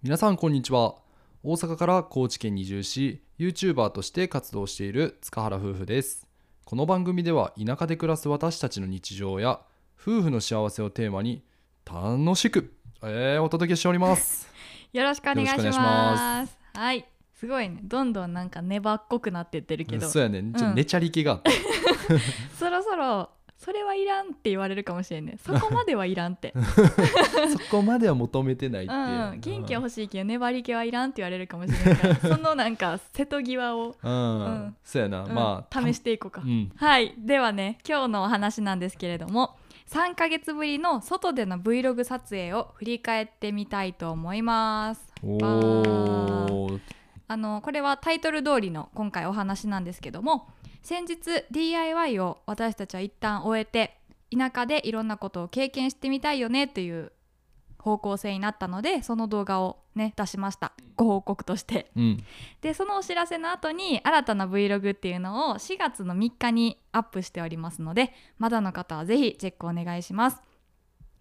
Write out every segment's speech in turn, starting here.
皆さんこんにちは。大阪から高知県に移住し YouTuber として活動している塚原夫婦です。この番組では田舎で暮らす私たちの日常や夫婦の幸せをテーマに楽しく、えーお届けしており ます。よろしくお願いします。はい。すごいね。どんどんなんか粘っこくなってってるけど。そうやね。ちょっとねちゃり気があって、そろそろそれはいらんって言われるかもしれんね。そこまではいらんって。そこまでは求めてないってう。ん。元気は欲しいけど粘り気はいらんって言われるかもしれないから。そのなんか瀬戸際を、うん、うん。そうやな、うん。まあ試していこうか、うん。はい。ではね今日のお話なんですけれども3ヶ月ぶりの外での Vlog 撮影を振り返ってみたいと思います。おーあのこれはタイトル通りの今回お話なんですけども先日 DIY を私たちは一旦終えて田舎でいろんなことを経験してみたいよねという方向性になったのでその動画をね出しました。ご報告として。うん。でそのお知らせの後に新たな Vlog っていうのを4月の3日にアップしておりますのでまだの方はぜひチェックお願いします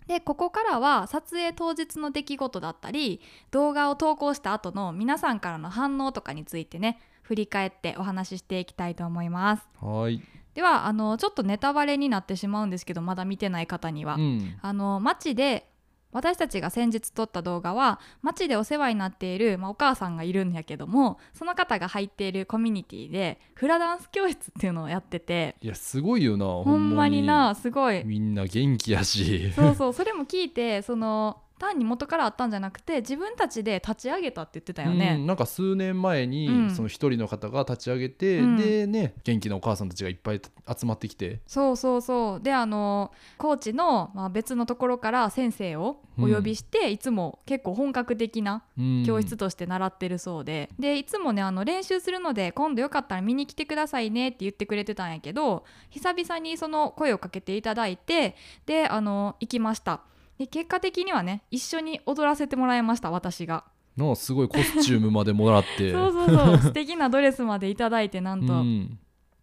でここからは撮影当日の出来事だったり動画を投稿した後の皆さんからの反応とかについてね振り返ってお話ししていきたいと思います。はい、ではあのちょっとネタバレになってしまうんですけどまだ見てない方には、うん、あの街で私たちが先日撮った動画は街でお世話になっている、まあ、お母さんがいるんやけどもその方が入っているコミュニティでフラダンス教室っていうのをやってていやすごいよなほほんまになすごい。みんな元気やし。そうそうそれも聞いてその単に元からあったんじゃなくて自分たちで立ち上げたって言ってたようん、ね。なんか数年前に、うん。その一人の方が立ち上げて、うん。でね元気なお母さんたちがいっぱい集まってきて。そうそうそう。であの高知の、まあ、別のところから先生をお呼びして、いつも結構本格的なうん。教室として習ってるそうで、でいつもねあの練習するので今度よかったら見に来てくださいねって言ってくれてたんやけど久々にその声をかけていただいてであの行きましたで結果的にはね一緒に踊らせてもらいました私が。なあすごいコスチュームまでもらって。そうそうそう。素敵なドレスまでいただいてなんと、うん。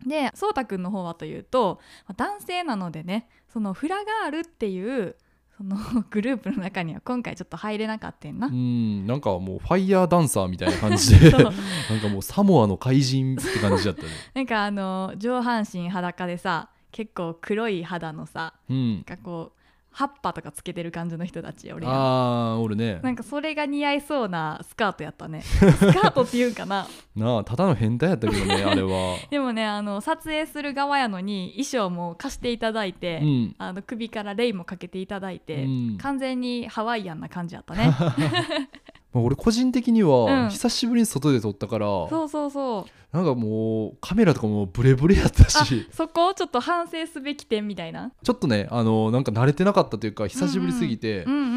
でそうたくんの方はというとまあ男性なのでねそのフラガールっていうその グループの中には今回ちょっと入れなかったんな。う。ん。なんかもうファイヤーダンサーみたいな感じで。なんかもうサモアの怪人って感じだったね。なんかあの上半身裸でさ結構黒い肌のさうん。なんかこう葉っぱとかつけてる感じの人たち俺やんあーおるね。なんかそれが似合いそうなスカートやったね。スカートっていうんかな。なあただの変態やったけどね あれは。でもねあの撮影する側やのに衣装も貸していただいて、うん。あの首からレイもかけていただいて、うん。完全にハワイアンな感じやったね まあ俺個人的には、うん。久しぶりに外で撮ったからそうそうそう。なんかもうカメラとかもブレブレやったあしそこ？をちょっと反省すべき点みたいな？ちょっとねあのなんか慣れてなかったというか久しぶりすぎて、うんうん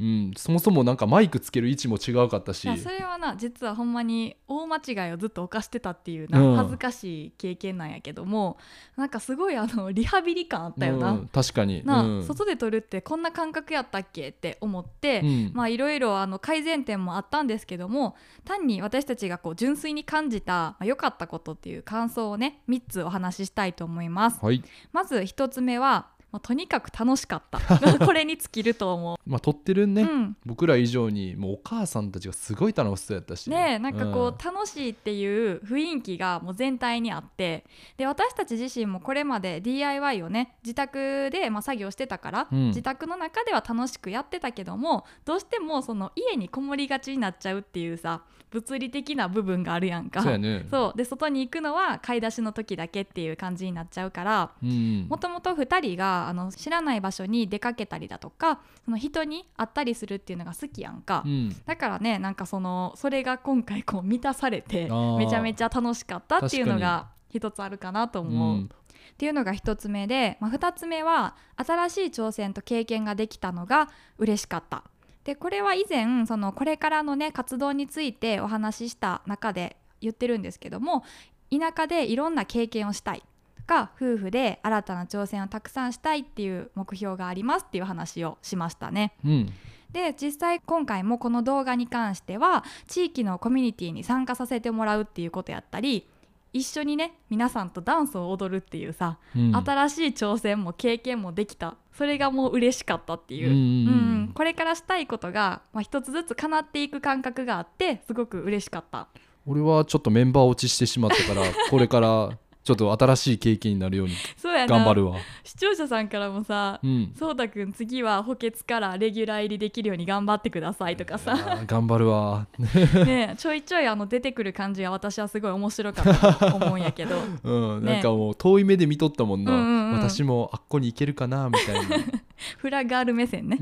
うんそもそもなんかマイクつける位置も違うかったし。それはな実はほんまに大間違いをずっと犯してたっていうな、うん。恥ずかしい経験なんやけどもなんかすごいあのリハビリ感あったよな。うん確かに。なあうん。外で撮るってこんな感覚やったっけって思って、うん。まあいろいろあの改善点もあったんですけども単に私たちがこう純粋に感じたまあ良かったことっていう感想をね3つお話ししたいと思います。はい。まず1つ目は、まあ、とにかく楽しかった。これに尽きると思まあ撮ってるう。ね、うん。僕ら以上にもうお母さんたちがすごい楽しそうやったし。ねえなんかこう、ん。楽しいっていう雰囲気がもう全体にあって。で私たち自身もこれまで DIY をね自宅でまあ作業してたから、うん。自宅の中では楽しくやってたけどもどうしてもその家にこもりがちになっちゃうっていうさ物理的な部分があるやんか。そうやねそうで外に行くのは買い出しの時だけっていう感じになっちゃうからうんもともと2人があの知らない場所に出かけたりだとかその人に会ったりするっていうのが好きやんか。うんだからねなんかそのそれが今回こう満たされてめちゃめちゃ楽しかったっていうの確が一つあるかなと思う。うんっていうのが一つ目で、まあ、二つ目は新しい挑戦と経験ができたのが嬉しかった。でこれは以前そのこれからのね活動についてお話しした中で言ってるんですけども田舎でいろんな経験をしたいとか夫婦で新たな挑戦をたくさんしたいっていう目標がありますっていう話をしましたね。うんで実際今回もこの動画に関しては地域のコミュニティに参加させてもらうっていうことやったり一緒にね皆さんとダンスを踊るっていうさ、うん。新しい挑戦も経験もできた。それがもう嬉しかったっていう、うんうんうん。これからしたいことが、まあ、一つずつ叶っていく感覚があってすごく嬉しかった。俺はちょっとメンバー落ちしてしまったからこれからちょっと新しい経験になるように頑張るわ。視聴者さんからもさうん。そうたくん次は補欠からレギュラー入りできるように頑張ってくださいとかあさー頑張るわ。ねちょいちょいあの出てくる感じが私はすごい面白かったと思うんやけど。うん、ねなんかもう遠い目で見とったもんな、うんうんうん。私もあっこに行けるかなみたいな。フラガール目線ね。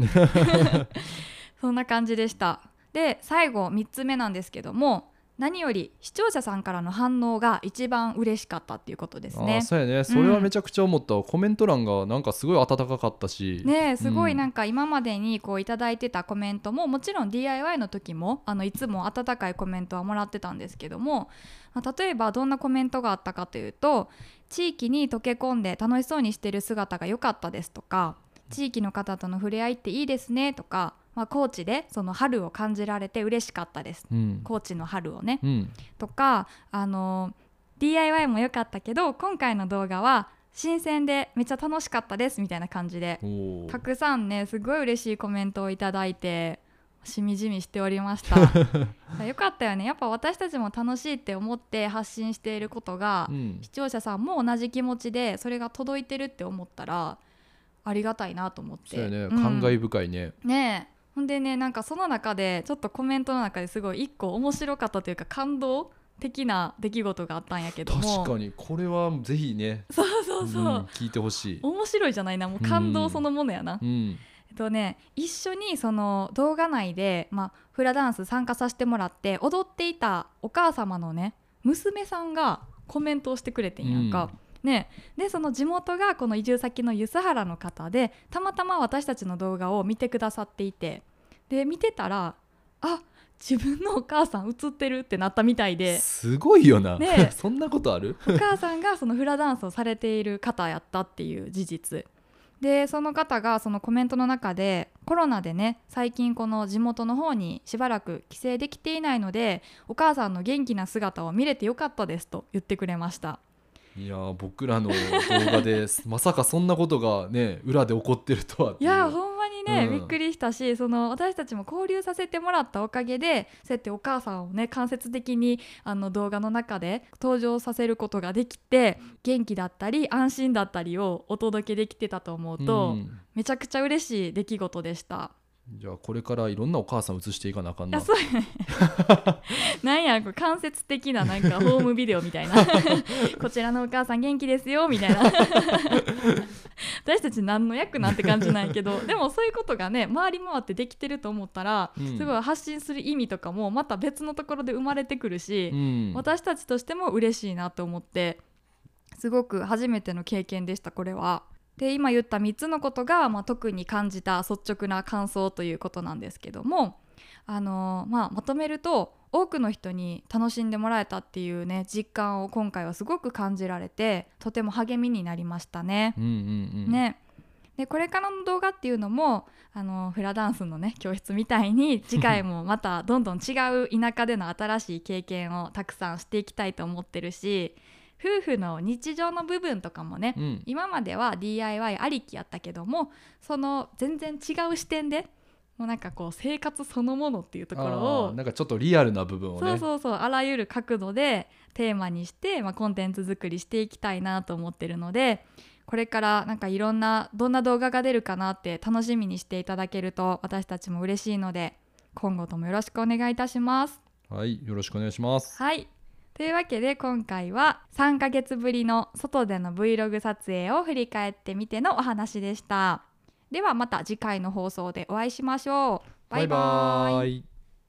そんな感じでした。で最後3つ目なんですけども何より視聴者さんからの反応が一番嬉しかったっていうことですね。そうやね。それはめちゃくちゃ思った。わ、コメント欄がなんかすごい温かかったし。ねえすごいなんか、か今までにこういただいてたコメントももちろん DIY の時もあのいつも温かいコメントはもらってたんですけども、まあ例えばどんなコメントがあったかというと地域に溶け込んで楽しそうにしてる姿が良かったですとか地域の方との触れ合いっていいですねとか、まあ、高知でその春を感じられて嬉しかったです。うん。高知の春をね。うん、とかあの DIY も良かったけど今回の動画は新鮮でめっちゃ楽しかったですみたいな感じでたくさんねすごい嬉しいコメントをいただいてしみじみしておりました。よかったよね。やっぱ私たちも楽しいって思って発信していることが、うん。視聴者さんも同じ気持ちでそれが届いてるって思ったらありがたいなと思って。そうやね、うん。感慨深いね。ねえほんでねなんかその中でちょっとコメントの中ですごい一個面白かったというか感動的な出来事があったんやけども。確かにこれはぜひねそうそうそう、ん聞いてほしい、面白いじゃないなもう感動そのものやな、うん、えっとね一緒にその動画内で、まあ、フラダンス参加させてもらって踊っていたお母様のね娘さんがコメントをしてくれてんやんか。ね、でその地元がこの移住先の梼原の方でたまたま私たちの動画を見てくださっていてで見てたらあ自分のお母さん映ってるってなったみたいで。すごいよな、ね。そんなことある？お母さんがそのフラダンスをされている方やったっていう事実。でその方がそのコメントの中でコロナでね最近この地元の方にしばらく帰省できていないのでお母さんの元気な姿を見れてよかったですと言ってくれましたいやー僕らの動画で まさかそんなことがね裏で起こってるとはいやほんまにね、うん。びっくりしたしその私たちも交流させてもらったおかげでそうやってお母さんをね間接的にあの動画の中で登場させることができて元気だったり安心だったりをお届けできてたと思うと、うん。めちゃくちゃ嬉しい出来事でした。じゃあこれからいろんなお母さん映していかなあかんな。そう。や ねなんやこれ間接的ななんか ホームビデオみたいな。こちらのお母さん元気ですよみたいな。私たち何の役なんて感じないけど。でもそういうことがね回り回ってできてると思ったら、うん。すごい発信する意味とかもまた別のところで生まれてくるし、うん。私たちとしても嬉しいなと思ってすごく初めての経験でしたこれは。で今言った3つのことが、まあ、特に感じた率直な感想ということなんですけども、あのーまあ、まとめると多くの人に楽しんでもらえたっていうね実感を今回はすごく感じられてとても励みになりましたね。うんうんうんねでこれからの動画っていうのもあのフラダンスのね教室みたいに次回もまたどんどん違う田舎での新しい経験をたくさんしていきたいと思ってるし夫婦の日常の部分とかもね、うん。今までは DIY ありきやったけどもその全然違う視点でもうなんかこう生活そのものっていうところあをーなんかちょっとリアルな部分をね。そうそうそうあらゆる角度でテーマにして、まあ、コンテンツ作りしていきたいなと思ってるのでこれからなんかいろんなどんな動画が出るかなって楽しみにしていただけると私たちも嬉しいので今後ともよろしくお願いいたします。はいよろしくお願いします。はいというわけで今回は3ヶ月ぶりの外での Vlog 撮影を振り返ってみてのお話でした。ではまた次回の放送でお会いしましょう。バイバイバイバイ